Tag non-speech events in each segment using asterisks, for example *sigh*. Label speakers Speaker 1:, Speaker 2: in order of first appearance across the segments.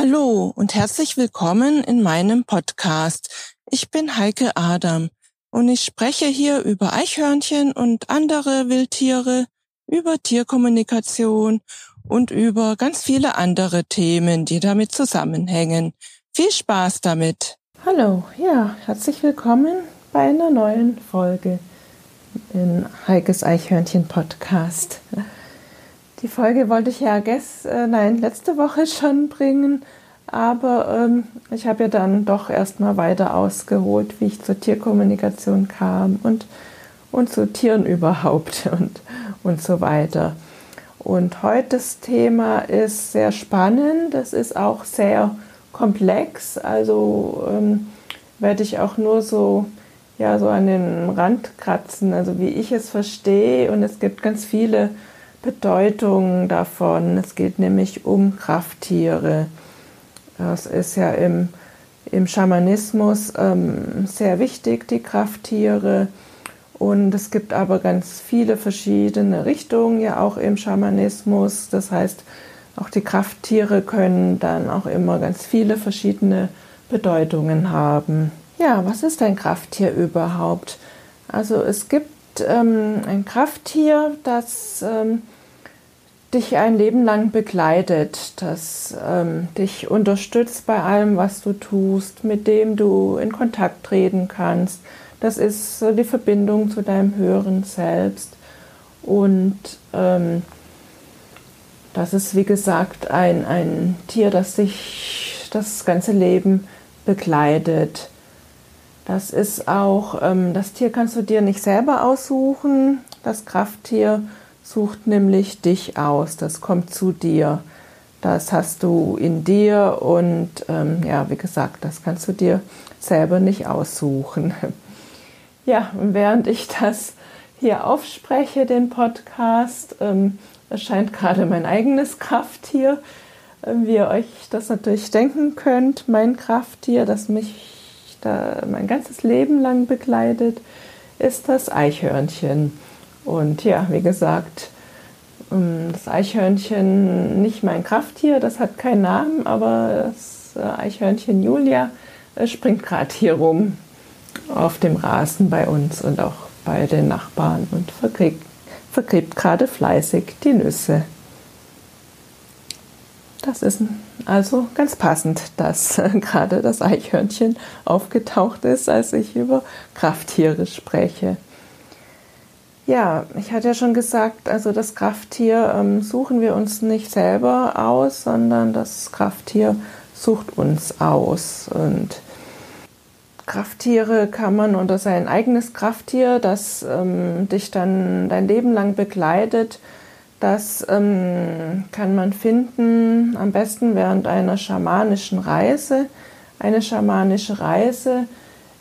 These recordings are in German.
Speaker 1: Hallo und herzlich willkommen in meinem Podcast. Ich bin Heike Adam und ich spreche hier über Eichhörnchen und andere Wildtiere, über Tierkommunikation und über ganz viele andere Themen, die damit zusammenhängen. Viel Spaß damit.
Speaker 2: Hallo, ja, herzlich willkommen bei einer neuen Folge in Heikes Eichhörnchen Podcast. Die Folge wollte ich ja gest, äh, nein, letzte Woche schon bringen, aber ähm, ich habe ja dann doch erstmal weiter ausgeholt, wie ich zur Tierkommunikation kam und, und zu Tieren überhaupt *laughs* und, und so weiter. Und heute das Thema ist sehr spannend, das ist auch sehr komplex, also ähm, werde ich auch nur so ja so an den Rand kratzen, also wie ich es verstehe. Und es gibt ganz viele Bedeutungen davon. Es geht nämlich um Krafttiere. Das ist ja im, im Schamanismus ähm, sehr wichtig, die Krafttiere. Und es gibt aber ganz viele verschiedene Richtungen ja auch im Schamanismus. Das heißt, auch die Krafttiere können dann auch immer ganz viele verschiedene Bedeutungen haben. Ja, was ist ein Krafttier überhaupt? Also es gibt ähm, ein Krafttier, das ähm, dich ein Leben lang begleitet, das ähm, dich unterstützt bei allem, was du tust, mit dem du in Kontakt treten kannst. Das ist äh, die Verbindung zu deinem höheren Selbst. Und ähm, das ist, wie gesagt, ein, ein Tier, das dich das ganze Leben begleitet. Das ist auch, ähm, das Tier kannst du dir nicht selber aussuchen. Das Krafttier sucht nämlich dich aus. Das kommt zu dir. Das hast du in dir und ähm, ja, wie gesagt, das kannst du dir selber nicht aussuchen. *laughs* Ja, während ich das hier aufspreche, den Podcast, ähm, erscheint gerade mein eigenes Krafttier. Äh, wie ihr euch das natürlich denken könnt, mein Krafttier, das mich da mein ganzes Leben lang begleitet, ist das Eichhörnchen. Und ja, wie gesagt, ähm, das Eichhörnchen, nicht mein Krafttier, das hat keinen Namen, aber das äh, Eichhörnchen Julia äh, springt gerade hier rum auf dem Rasen bei uns und auch bei den Nachbarn und vergräbt, vergräbt gerade fleißig die Nüsse. Das ist also ganz passend, dass gerade das Eichhörnchen aufgetaucht ist, als ich über Krafttiere spreche. Ja, ich hatte ja schon gesagt, also das Krafttier ähm, suchen wir uns nicht selber aus, sondern das Krafttier sucht uns aus. Und Krafttiere kann man unter sein eigenes Krafttier, das ähm, dich dann dein Leben lang begleitet, das ähm, kann man finden am besten während einer schamanischen Reise. Eine schamanische Reise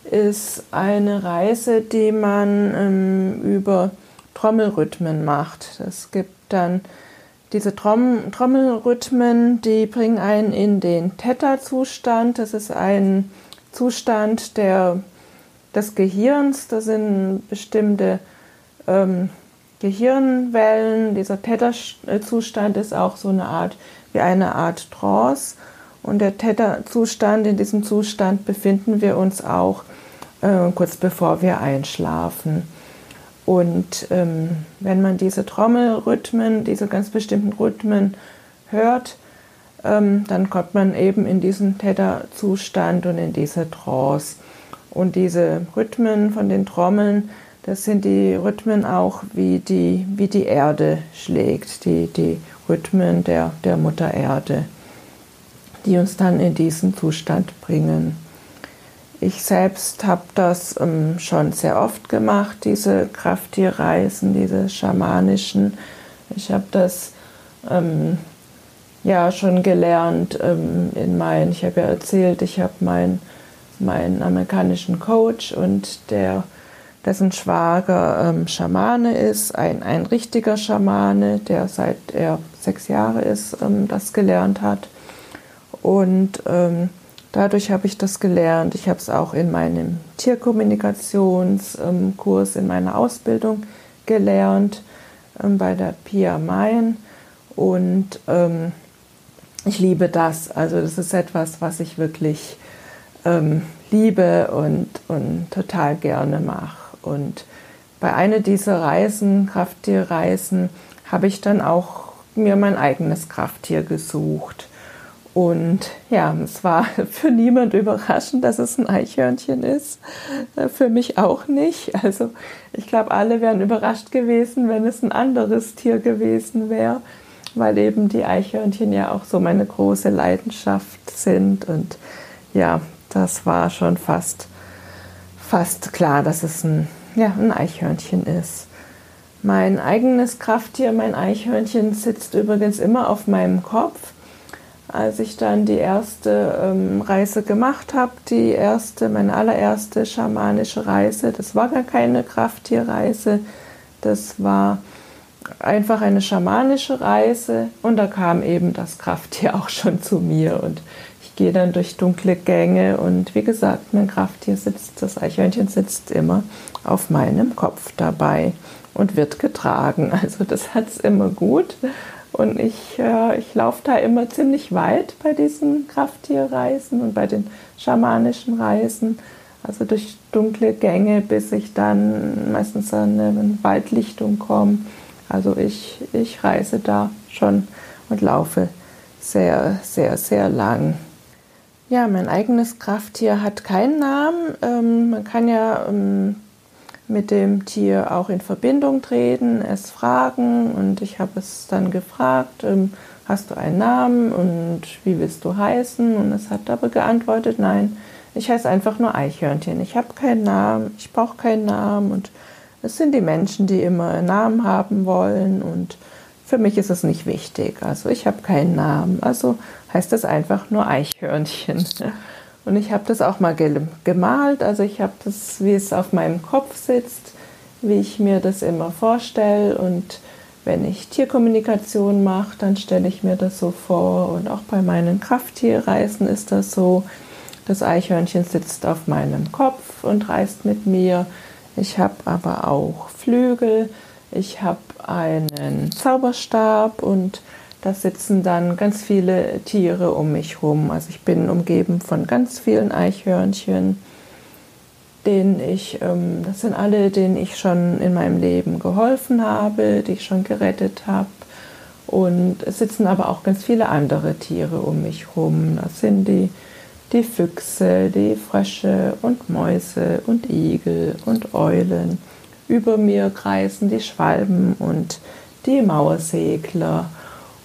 Speaker 2: ist eine Reise, die man ähm, über Trommelrhythmen macht. Es gibt dann diese Trom Trommelrhythmen, die bringen einen in den Theta-Zustand. Das ist ein Zustand der, des Gehirns. Da sind bestimmte ähm, Gehirnwellen. Dieser Theta-Zustand ist auch so eine Art wie eine Art Trance. Und der Theta-Zustand, in diesem Zustand befinden wir uns auch äh, kurz bevor wir einschlafen. Und ähm, wenn man diese Trommelrhythmen, diese ganz bestimmten Rhythmen hört, ähm, dann kommt man eben in diesen Theta-Zustand und in diese Trance. Und diese Rhythmen von den Trommeln, das sind die Rhythmen auch, wie die, wie die Erde schlägt, die, die Rhythmen der, der Mutter Erde, die uns dann in diesen Zustand bringen. Ich selbst habe das ähm, schon sehr oft gemacht, diese Krafttierreisen, diese schamanischen. Ich habe das ähm, ja schon gelernt ähm, in meinen, ich habe ja erzählt, ich habe meinen meinen amerikanischen Coach und der dessen Schwager ähm, Schamane ist, ein, ein richtiger Schamane, der seit er sechs Jahre ist, ähm, das gelernt hat. Und ähm, dadurch habe ich das gelernt. Ich habe es auch in meinem Tierkommunikationskurs, in meiner Ausbildung gelernt, ähm, bei der Pia Main. Und ähm, ich liebe das. Also das ist etwas, was ich wirklich ähm, liebe und, und total gerne mache. Und bei einer dieser Reisen, Krafttierreisen, habe ich dann auch mir mein eigenes Krafttier gesucht. Und ja, es war *laughs* für niemand überraschend, dass es ein Eichhörnchen ist. Äh, für mich auch nicht. Also ich glaube, alle wären überrascht gewesen, wenn es ein anderes Tier gewesen wäre, weil eben die Eichhörnchen ja auch so meine große Leidenschaft sind. Und ja, das war schon fast, fast klar, dass es ein, ja, ein Eichhörnchen ist. Mein eigenes Krafttier, mein Eichhörnchen, sitzt übrigens immer auf meinem Kopf als ich dann die erste ähm, Reise gemacht habe, die erste, meine allererste schamanische Reise, das war gar keine Krafttierreise, das war einfach eine schamanische Reise und da kam eben das Krafttier auch schon zu mir und gehe dann durch dunkle Gänge und wie gesagt, mein Krafttier sitzt, das Eichhörnchen sitzt immer auf meinem Kopf dabei und wird getragen. *laughs* Also das hat es immer gut und ich, äh, ich laufe da immer ziemlich weit bei diesen Krafttierreisen und bei den schamanischen Reisen. Also durch dunkle Gänge, bis ich dann meistens an eine Waldlichtung komme. Also ich, ich reise da schon und laufe sehr, sehr, sehr lang. Ja, mein eigenes Krafttier hat keinen Namen. Ähm, man kann ja ähm, mit dem Tier auch in Verbindung treten, es fragen und ich habe es dann gefragt, ähm, hast du einen Namen und wie willst du heißen? Und es hat aber geantwortet, nein, ich heiße einfach nur Eichhörnchen. Ich habe keinen Namen, ich brauche keinen Namen und es sind die Menschen, die immer einen Namen haben wollen und für mich ist es nicht wichtig. Also ich habe keinen Namen, also heißt es einfach nur Eichhörnchen. *laughs* Und ich habe das auch mal gemalt, also ich habe das, wie es auf meinem Kopf sitzt, wie ich mir das immer vorstelle. Und wenn ich Tierkommunikation mache, dann stelle ich mir das so vor. Und auch bei meinen Krafttierreisen ist das so. Das Eichhörnchen sitzt auf meinem Kopf und reist mit mir. Ich habe aber auch Flügel. Ich habe einen Zauberstab und da sitzen dann ganz viele Tiere um mich herum. Also ich bin umgeben von ganz vielen Eichhörnchen, denen ich, ähm, das sind alle, denen ich schon in meinem Leben geholfen habe, die ich schon gerettet habe. Und es sitzen aber auch ganz viele andere Tiere um mich herum. Das sind die, die Füchse, die Frösche und Mäuse und Igel und Eulen. Über mir kreisen die Schwalben und die Mauersegler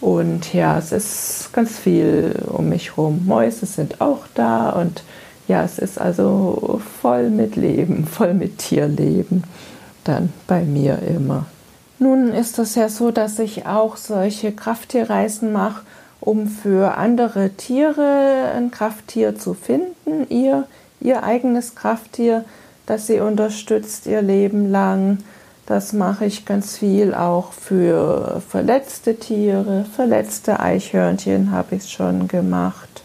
Speaker 2: und ja, es ist ganz viel um mich herum. Mäuse sind auch da und ja, es ist also voll mit Leben, *laughs* voll mit Tierleben dann bei mir immer. Nun ist es ja so, dass ich auch solche Krafttierreisen mache, um für andere Tiere ein Krafttier zu finden, ihr, ihr eigenes Krafttier, das sie unterstützt ihr Leben lang das mache ich ganz viel auch für verletzte Tiere, verletzte Eichhörnchen habe ich schon gemacht.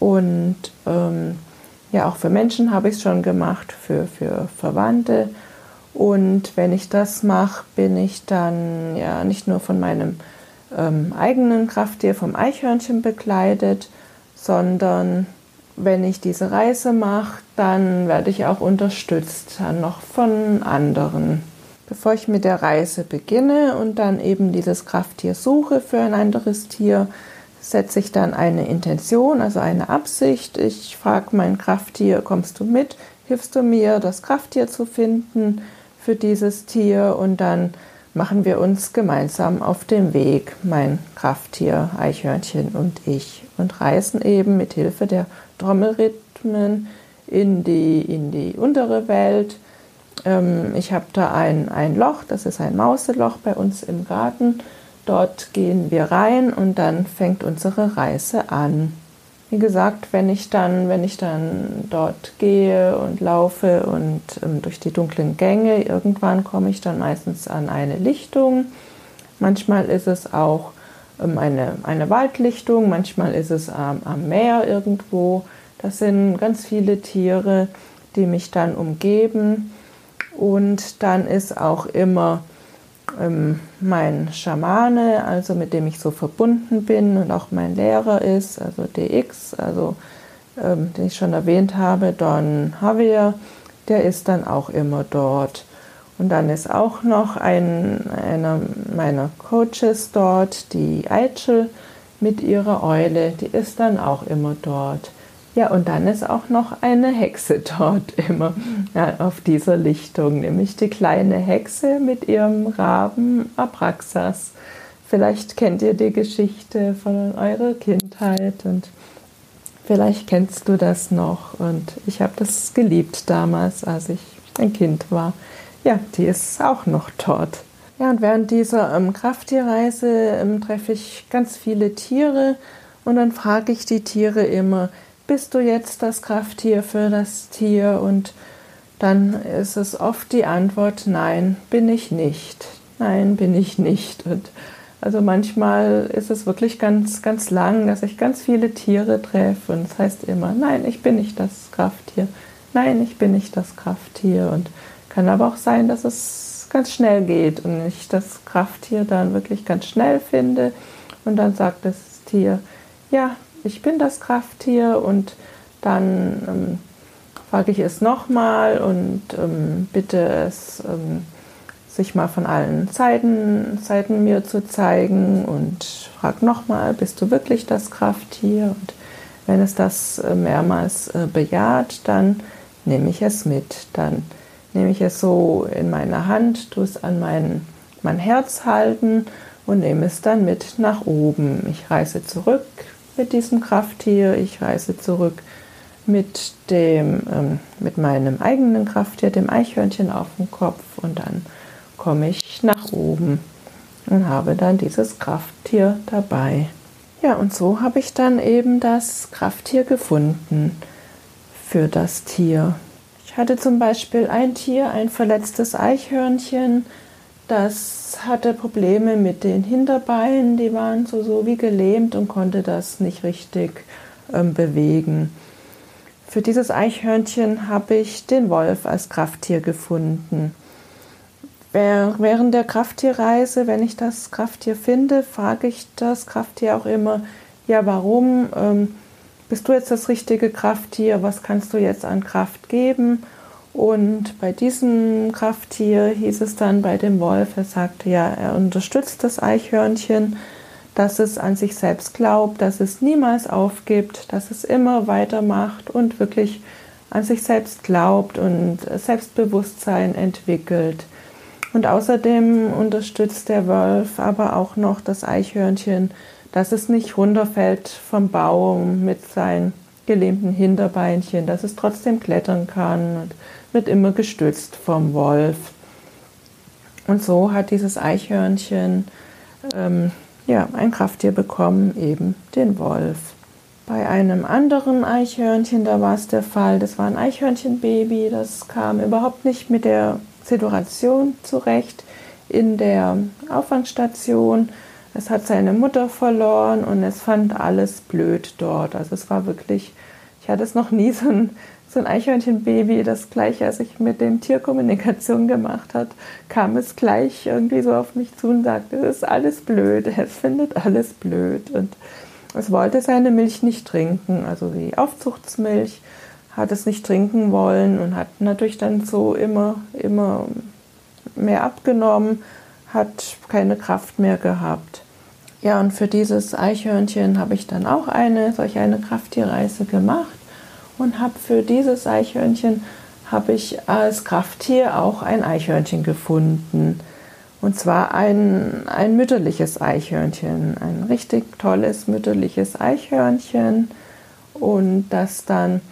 Speaker 2: Und ähm, ja, auch für Menschen habe ich es schon gemacht, für, für Verwandte. Und wenn ich das mache, bin ich dann ja nicht nur von meinem ähm, eigenen Krafttier, vom Eichhörnchen bekleidet, sondern wenn ich diese Reise mache, dann werde ich auch unterstützt dann noch von anderen bevor ich mit der Reise beginne und dann eben dieses Krafttier suche für ein anderes Tier, setze ich dann eine Intention, also eine Absicht. Ich frage mein Krafttier, kommst du mit? Hilfst du mir, das Krafttier zu finden für dieses Tier? Und dann machen wir uns gemeinsam auf den Weg, mein Krafttier, Eichhörnchen und ich, und reisen eben mit Hilfe der Trommelrhythmen in die, in die untere Welt ähm, ich habe da ein, ein Loch, das ist ein Mauseloch bei uns im Garten. Dort gehen wir rein und dann fängt unsere Reise an. Wie gesagt, wenn ich dann, wenn ich dann dort gehe und laufe und ähm, durch die dunklen Gänge, irgendwann komme ich dann meistens an eine Lichtung. Manchmal ist es auch eine, eine Waldlichtung, manchmal ist es ähm, am Meer irgendwo. Das sind ganz viele Tiere, die mich dann umgeben. Und dann ist auch immer ähm, mein Schamane, also mit dem ich so verbunden bin und auch mein Lehrer ist, also DX, also ähm, den ich schon erwähnt habe, Don Javier, der ist dann auch immer dort. Und dann ist auch noch ein, einer meiner Coaches dort, die Eichel mit ihrer Eule, die ist dann auch immer dort. Ja, und dann ist auch noch eine Hexe *laughs* dort immer ja, auf dieser Lichtung, nämlich die kleine Hexe mit ihrem Raben Abraxas. Vielleicht kennt ihr die Geschichte von eurer Kindheit und vielleicht kennst du das noch. Und ich habe das geliebt damals, als ich ein Kind war. Ja, die ist auch noch dort. Ja, und während dieser ähm, Krafttierreise ähm, treffe ich ganz viele Tiere und dann frage ich die Tiere immer, bist du jetzt das Krafttier für das Tier? Und dann ist es oft die Antwort, nein, bin ich nicht. Nein, bin ich nicht. Und also manchmal ist es wirklich ganz, ganz lang, dass ich ganz viele Tiere treffe und es heißt immer, nein, ich bin nicht das Krafttier. Nein, ich bin nicht das Krafttier. Und kann aber auch sein, dass es ganz schnell geht und ich das Krafttier dann wirklich ganz schnell finde und dann sagt das Tier, ja, ich bin das Krafttier und dann ähm, frage ich es nochmal und ähm, bitte es, ähm, sich mal von allen Seiten, Seiten mir zu zeigen und frage nochmal, bist du wirklich das Krafttier? Und wenn es das äh, mehrmals äh, bejaht, dann nehme ich es mit. Dann nehme ich es so in meine Hand, tue es an mein, mein Herz halten und nehme es dann mit nach oben. Ich reise zurück, mit diesem Krafttier. Ich reise zurück mit, dem, ähm, mit meinem eigenen Krafttier, dem Eichhörnchen auf dem Kopf und dann komme ich nach oben und habe dann dieses Krafttier dabei. Ja, und so habe ich dann eben das Krafttier gefunden für das Tier. Ich hatte zum Beispiel ein Tier, ein verletztes Eichhörnchen, das hatte Probleme mit den Hinterbeinen, die waren so, so wie gelähmt und konnte das nicht richtig ähm, bewegen. Für dieses Eichhörnchen habe ich den Wolf als Krafttier gefunden. Während der Krafttierreise, wenn ich das Krafttier finde, frage ich das Krafttier auch immer, ja, warum ähm, bist du jetzt das richtige Krafttier? Was kannst du jetzt an Kraft geben? Und bei diesem Krafttier hieß es dann bei dem Wolf, er sagte ja, er unterstützt das Eichhörnchen, dass es an sich selbst glaubt, dass es niemals aufgibt, dass es immer weitermacht und wirklich an sich selbst glaubt und Selbstbewusstsein entwickelt. Und außerdem unterstützt der Wolf aber auch noch das Eichhörnchen, dass es nicht runterfällt vom Baum mit seinen gelähmten Hinterbeinchen, dass es trotzdem klettern kann und wird immer gestützt vom Wolf. Und so hat dieses Eichhörnchen ähm, ja, ein Krafttier bekommen, eben den Wolf. Bei einem anderen Eichhörnchen, da war es der Fall, das war ein Eichhörnchenbaby, das kam überhaupt nicht mit der Situation zurecht in der Auffangstation. Es hat seine Mutter verloren und es fand alles blöd dort. Also es war wirklich, ich hatte es noch nie so ein so ein Eichhörnchenbaby, das gleich, als ich mit dem Tierkommunikation gemacht hat, kam es gleich irgendwie so auf mich zu und sagte, es ist alles blöd, es findet alles blöd. Und es wollte seine Milch nicht trinken, also die Aufzuchtsmilch hat es nicht trinken wollen und hat natürlich dann so immer, immer mehr abgenommen, hat keine Kraft mehr gehabt. Ja, und für dieses Eichhörnchen habe ich dann auch eine, solch eine Krafttierreise gemacht und habe für dieses Eichhörnchen habe ich als Krafttier auch ein Eichhörnchen gefunden. Und zwar ein, ein mütterliches Eichhörnchen, ein richtig tolles mütterliches Eichhörnchen und das dann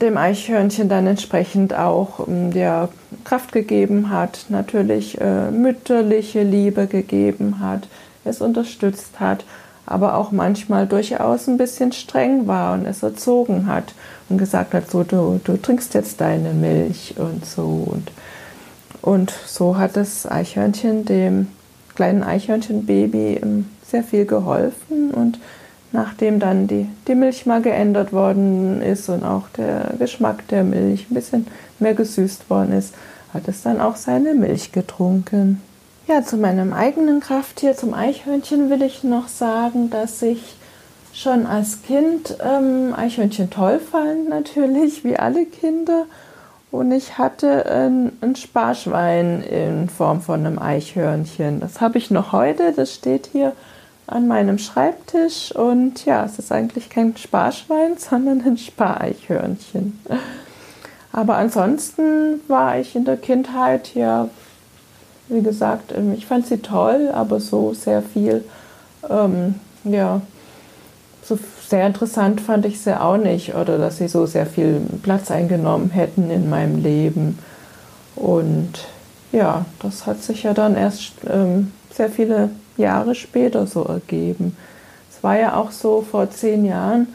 Speaker 2: dem Eichhörnchen dann entsprechend auch der ähm, Kraft gegeben hat, natürlich äh, mütterliche Liebe gegeben hat, es unterstützt hat aber auch manchmal durchaus ein bisschen streng war und es erzogen hat und gesagt hat, so du, du trinkst jetzt deine Milch und so. Und, und so hat das Eichhörnchen dem kleinen Eichhörnchenbaby ähm, sehr viel geholfen und nachdem dann die, die Milch mal geändert worden ist und auch der Geschmack der Milch ein bisschen mehr gesüßt worden ist, hat es dann auch seine Milch getrunken. Ja, zu meinem eigenen Krafttier, zum Eichhörnchen, will ich noch sagen, dass ich schon als Kind ähm, Eichhörnchen toll fand, natürlich, wie alle Kinder. Und ich hatte ein, ein Sparschwein in Form von einem Eichhörnchen. Das habe ich noch heute, das steht hier an meinem Schreibtisch. Und ja, es ist eigentlich kein Sparschwein, *laughs* sondern ein Spareichhörnchen. Aber ansonsten war ich in der Kindheit ja wie gesagt, ähm, ich fand sie toll, aber so sehr viel, ähm, ja, so sehr interessant fand ich sie auch nicht oder dass sie so sehr viel Platz eingenommen hätten in meinem Leben. Und ja, das hat sich ja dann erst ähm, sehr viele Jahre später so ergeben. Es war ja auch so, vor zehn Jahren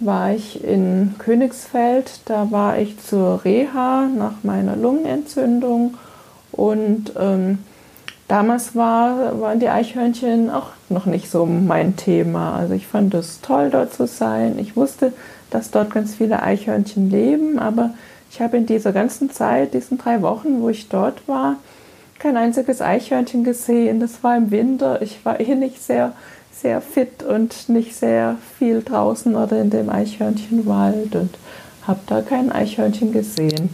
Speaker 2: war ich in Königsfeld, da war ich zur Reha nach meiner Lungenentzündung und ähm, damals war, waren die Eichhörnchen auch noch nicht so mein Thema. Also ich fand es toll, dort zu sein. Ich wusste, dass dort ganz viele Eichhörnchen leben, aber ich habe in dieser ganzen Zeit, diesen drei Wochen, wo ich dort war, kein einziges Eichhörnchen gesehen. Das war im Winter. Ich war eh nicht sehr, sehr fit und nicht sehr viel draußen oder in dem Eichhörnchenwald und habe da kein Eichhörnchen gesehen.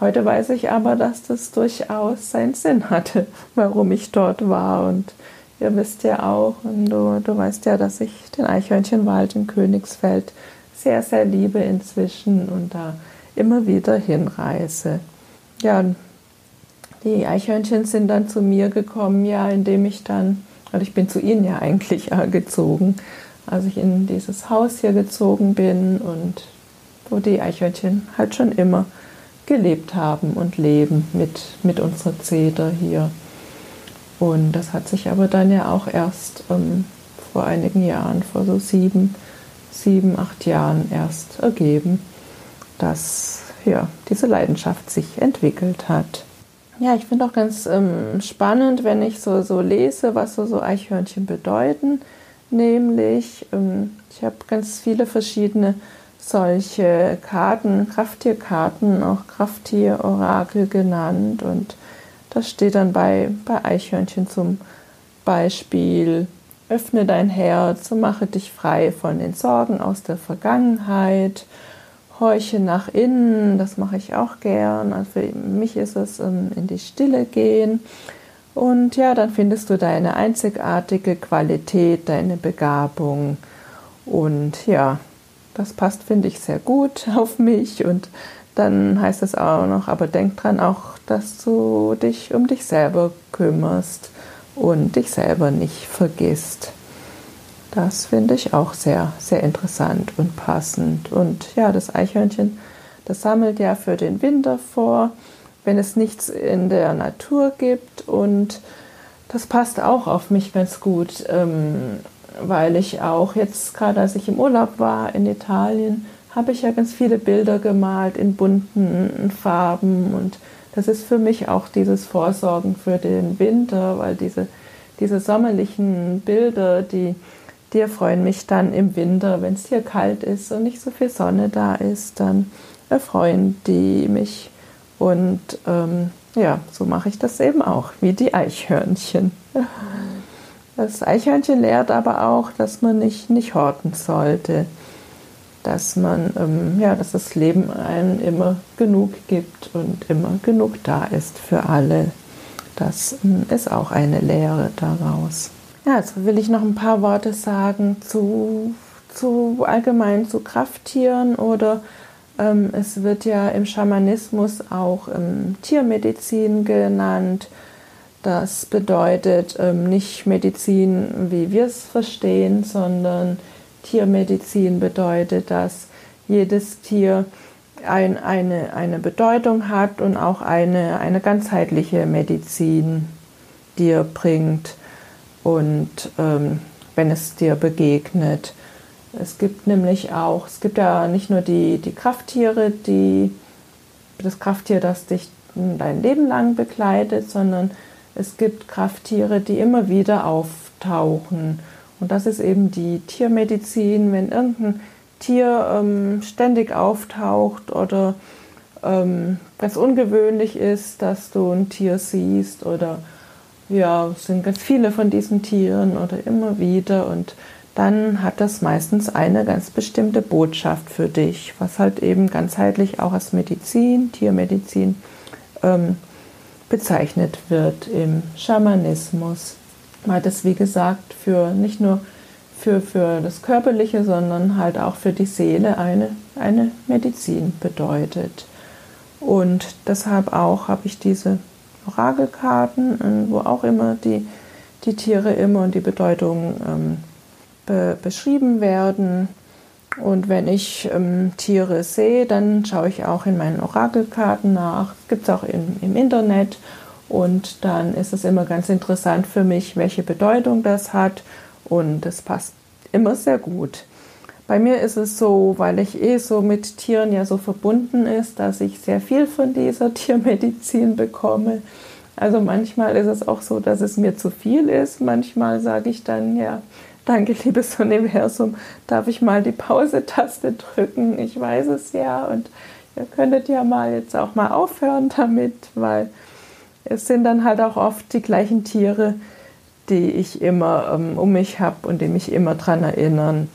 Speaker 2: Heute weiß ich aber, dass das durchaus seinen Sinn hatte, *laughs* warum ich dort war. Und ihr wisst ja auch, und du, du weißt ja, dass ich den Eichhörnchenwald in Königsfeld sehr, sehr liebe inzwischen und da immer wieder hinreise. Ja, die Eichhörnchen sind dann zu mir gekommen, ja, indem ich dann, also ich bin zu ihnen ja eigentlich *laughs* gezogen, als ich in dieses Haus hier gezogen bin und wo die Eichhörnchen halt schon immer gelebt haben und leben mit, mit unserer Zeder hier. Und das hat sich aber dann ja auch erst ähm, vor einigen Jahren, vor so sieben, sieben, acht Jahren erst ergeben, dass ja, diese Leidenschaft sich entwickelt hat. Ja, ich finde auch ganz ähm, spannend, wenn ich so, so lese, was so, so Eichhörnchen bedeuten. Nämlich, ähm, ich habe ganz viele verschiedene solche Karten, Krafttierkarten, auch Krafttierorakel genannt. Und das steht dann bei, bei Eichhörnchen zum Beispiel, öffne dein Herz und mache dich frei von den Sorgen aus der Vergangenheit. Horche nach innen, das mache ich auch gern. Also für mich ist es ähm, in die Stille gehen. Und ja, dann findest du deine einzigartige Qualität, deine Begabung. Und ja, das passt, finde ich, sehr gut *laughs* auf mich. Und dann heißt es auch noch, aber denk dran auch, dass du dich um dich selber kümmerst und dich selber nicht vergisst. Das finde ich auch sehr, sehr interessant und passend. Und ja, das Eichhörnchen, das sammelt ja für den Winter vor, wenn es nichts in der Natur gibt. Und das passt auch auf mich ganz gut. Ähm, weil ich auch jetzt, gerade als ich im Urlaub war in Italien, habe ich ja ganz viele Bilder gemalt in bunten Farben und das ist für mich auch dieses Vorsorgen für den Winter, weil diese, diese sommerlichen Bilder, die, die erfreuen mich dann im Winter, wenn es hier kalt ist und nicht so viel Sonne da ist, dann erfreuen die mich und ähm, ja, so mache ich das eben auch, wie die Eichhörnchen. Das Eichhörnchen lehrt aber auch, dass man nicht, nicht horten sollte. Dass man, ähm, ja, dass das Leben einem immer genug gibt und immer genug da ist für alle. Das ähm, ist auch eine Lehre daraus. Ja, jetzt will ich noch ein paar Worte sagen zu, zu allgemein zu Krafttieren oder ähm, es wird ja im Schamanismus auch ähm, Tiermedizin genannt. Das bedeutet ähm, nicht Medizin, wie wir es verstehen, sondern Tiermedizin bedeutet, dass jedes Tier ein, eine, eine Bedeutung hat und auch eine, eine ganzheitliche Medizin dir bringt und ähm, wenn es dir begegnet. Es gibt nämlich auch, es gibt ja nicht nur die, die Krafttiere, die, das Krafttier, das dich dein Leben lang begleitet, sondern es gibt Krafttiere, die immer wieder auftauchen. Und das ist eben die Tiermedizin, wenn irgendein Tier ähm, ständig auftaucht oder ähm, ganz ungewöhnlich ist, dass du ein Tier siehst oder ja, es sind ganz viele von diesen Tieren oder immer wieder und dann hat das meistens eine ganz bestimmte Botschaft für dich, was halt eben ganzheitlich auch als Medizin, Tiermedizin ähm, bezeichnet wird im Schamanismus. Man hat es, wie gesagt, für nicht nur für, für das Körperliche, sondern halt auch für die Seele eine, eine Medizin bedeutet. Und deshalb auch habe ich diese Orakelkarten, wo auch immer die, die Tiere immer und die Bedeutung ähm, be beschrieben werden. Und wenn ich ähm, Tiere sehe, dann schaue ich auch in meinen Orakelkarten nach. Gibt es auch in, im Internet. Und dann ist es immer ganz interessant für mich, welche Bedeutung das hat. Und es passt immer sehr gut. Bei mir ist es so, weil ich eh so mit Tieren ja so verbunden ist, dass ich sehr viel von dieser *laughs* Tiermedizin bekomme. Also manchmal ist es auch so, dass es mir zu viel ist. Manchmal sage ich dann, ja, Danke, liebes Universum. Darf ich mal die Pause-Taste drücken? Ich weiß es ja und ihr könntet ja mal jetzt auch mal aufhören damit, weil es sind dann halt auch oft die gleichen Tiere, die ich immer ähm, um mich habe und die mich immer daran erinnern,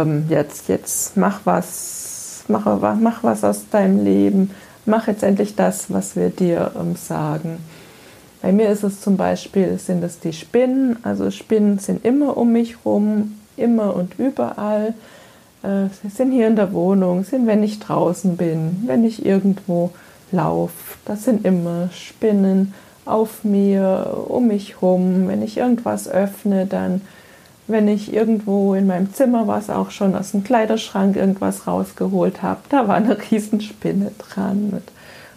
Speaker 2: ähm, jetzt, jetzt mach was, mach, mach was aus deinem Leben, mach jetzt endlich das, was wir dir ähm, sagen. Bei mir ist es zum Beispiel, sind es die Spinnen. Also Spinnen sind immer um mich rum, immer und überall. Äh, sie sind hier in der Wohnung, sind, wenn ich draußen bin, wenn ich irgendwo laufe. Das sind immer Spinnen auf mir, um mich rum. Wenn ich irgendwas öffne, dann, wenn ich irgendwo in meinem Zimmer was auch schon aus dem Kleiderschrank irgendwas rausgeholt habe, da war eine Riesenspinne dran. Und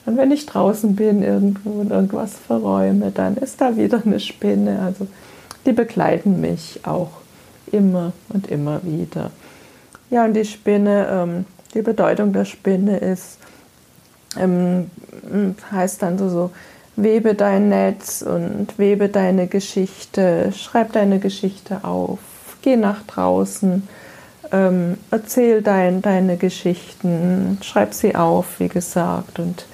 Speaker 2: und wenn ich draußen bin irgendwo und irgendwas verräume, dann ist da wieder eine Spinne. Also die begleiten mich auch immer und immer wieder. Ja, und die Spinne, ähm, die Bedeutung der Spinne ist, ähm, heißt dann so, so, webe dein Netz und webe deine Geschichte, schreib deine Geschichte auf, geh nach draußen, ähm, erzähl dein, deine Geschichten, schreib sie auf, wie gesagt, und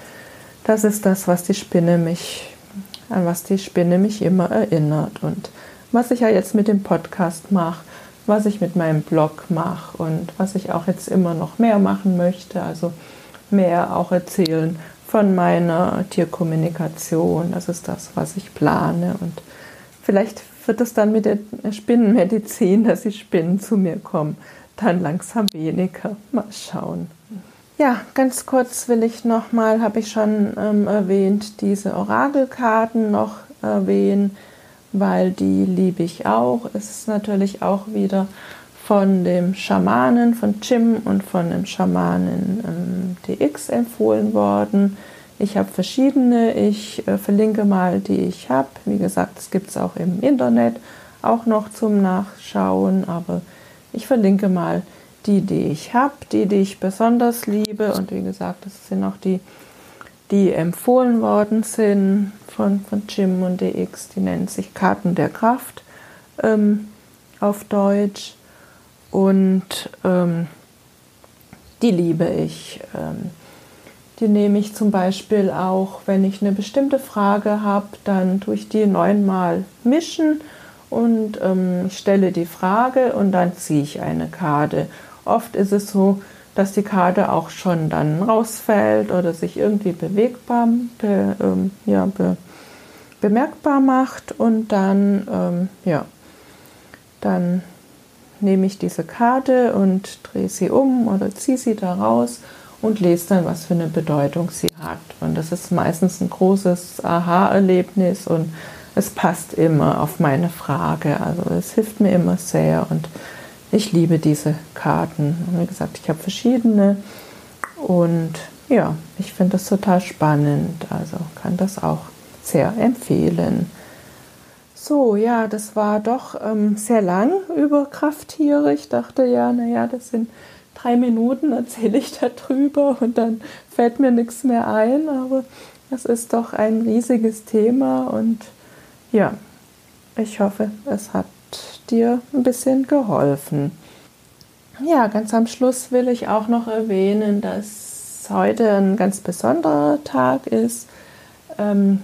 Speaker 2: das ist das, was die Spinne mich, an was die Spinne mich immer erinnert. Und was ich ja jetzt mit dem Podcast mache, was ich mit meinem Blog mache und was ich auch jetzt immer noch mehr machen möchte, also mehr auch erzählen von meiner Tierkommunikation. Das ist das, was ich plane. Und vielleicht wird es dann mit der Spinnenmedizin, dass die Spinnen zu mir kommen, dann langsam weniger. Mal schauen. Ja, ganz kurz will ich nochmal, habe ich schon ähm, erwähnt, diese Orakelkarten noch erwähnen, weil die liebe ich auch. Es ist natürlich auch wieder von dem Schamanen, von Jim und von dem Schamanen ähm, DX empfohlen worden. Ich habe verschiedene, ich äh, verlinke mal, die ich habe. Wie gesagt, es gibt es auch im Internet, auch noch zum Nachschauen, aber ich verlinke mal die, die ich habe, die, die ich besonders liebe. Und wie gesagt, das sind auch die, die empfohlen worden sind von, von Jim und DX. Die nennen sich Karten der Kraft ähm, auf Deutsch. Und ähm, die liebe ich. Ähm, die nehme ich zum Beispiel auch, wenn ich eine bestimmte Frage habe, dann tue ich die neunmal mischen und ähm, stelle die Frage und dann ziehe ich eine Karte. Oft ist es so, dass die Karte auch schon dann rausfällt oder sich irgendwie bewegbar, be, ähm, ja, be, bemerkbar macht und dann, ähm, ja, dann nehme ich diese Karte und drehe sie um oder ziehe sie da raus und lese dann, was für eine Bedeutung sie hat. Und das ist meistens ein großes Aha-Erlebnis und es passt immer auf meine Frage. Also es hilft mir immer sehr und ich liebe diese Karten. Und wie gesagt, ich habe verschiedene und ja, ich finde das total spannend. Also kann das auch sehr empfehlen. So, ja, das war doch ähm, sehr lang über Krafttiere. Ich dachte ja, naja, das sind drei Minuten, erzähle ich darüber und dann fällt mir nichts mehr ein. Aber das ist doch ein riesiges Thema und ja, ich hoffe, es hat dir ein bisschen geholfen. Ja, ganz am Schluss will ich auch noch erwähnen, dass heute ein ganz besonderer Tag ist. Ähm,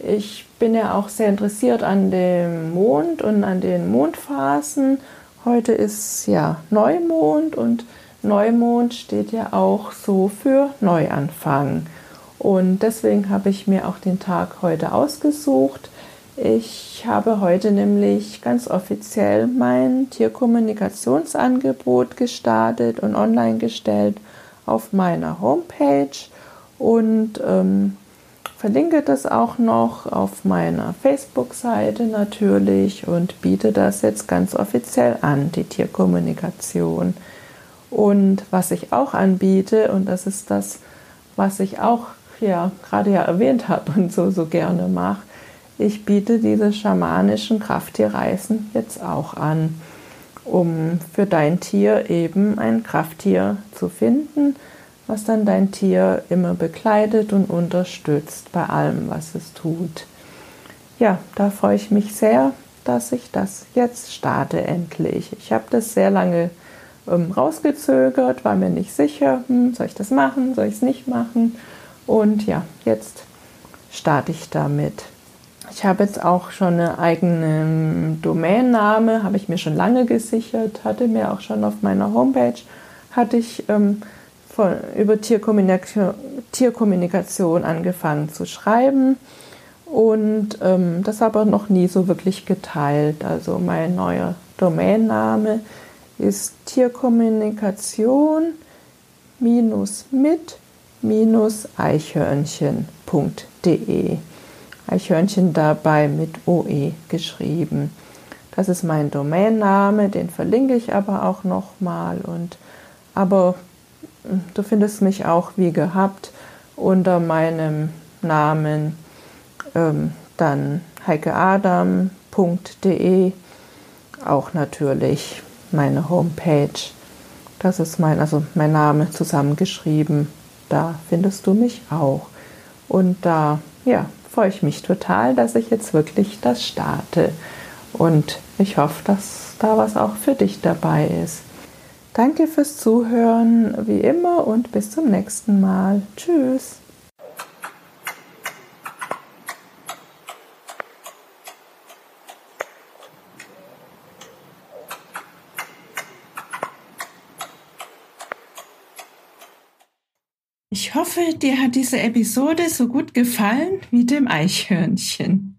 Speaker 2: Ich bin ja auch sehr interessiert an dem Mond und an den Mondphasen. Heute ist ja Neumond und Neumond steht ja auch so für Neuanfang. Und deswegen habe ich mir auch den Tag heute ausgesucht. Ich habe heute nämlich ganz offiziell mein Tierkommunikationsangebot gestartet und online gestellt auf meiner Homepage und ähm, verlinke das auch noch auf meiner Facebook-Seite natürlich und biete das jetzt ganz offiziell an, die Tierkommunikation. Und was ich auch anbiete, und das ist das, was ich auch ja gerade ja erwähnt habe und so, so gerne mache. Ich biete diese schamanischen Krafttierreisen jetzt auch an, um für dein Tier eben ein Krafttier zu finden, was dann dein Tier immer begleitet und unterstützt bei allem, was es tut. Ja, da freue ich mich sehr, dass ich das jetzt starte endlich. Ich habe das sehr lange ähm, rausgezögert, war mir nicht sicher, hm, soll ich das machen, soll ich es nicht machen. Und ja, jetzt starte ich damit. Ich habe jetzt auch schon eine eigene Domainname, habe ich mir schon lange gesichert, hatte mir auch schon auf meiner Homepage, hatte ich ähm, von, über Tierkommunikation, Tierkommunikation angefangen zu schreiben und ähm, das aber noch nie so wirklich geteilt. Also mein neuer Domainname ist Tierkommunikation minus mit eichhörnchen.de. Eichhörnchen dabei mit OE geschrieben. Das ist mein Domainname, den verlinke ich aber auch nochmal. Und aber du findest mich auch wie gehabt unter meinem Namen ähm, dann heikeadam.de auch natürlich meine Homepage. Das ist mein, also mein Name zusammengeschrieben da findest du mich auch. Und da ja, freue ich mich total, dass ich jetzt wirklich das starte. Und ich hoffe, dass da was auch für dich dabei ist. Danke fürs Zuhören, wie immer, und bis zum nächsten Mal. Tschüss.
Speaker 1: Ich hoffe, dir hat diese Episode so gut gefallen wie dem Eichhörnchen.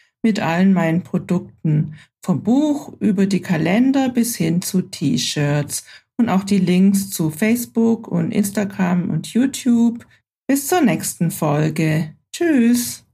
Speaker 1: mit allen meinen Produkten, vom Buch über die Kalender bis hin zu T-Shirts und auch die Links zu Facebook und Instagram und YouTube. Bis zur nächsten Folge. Tschüss.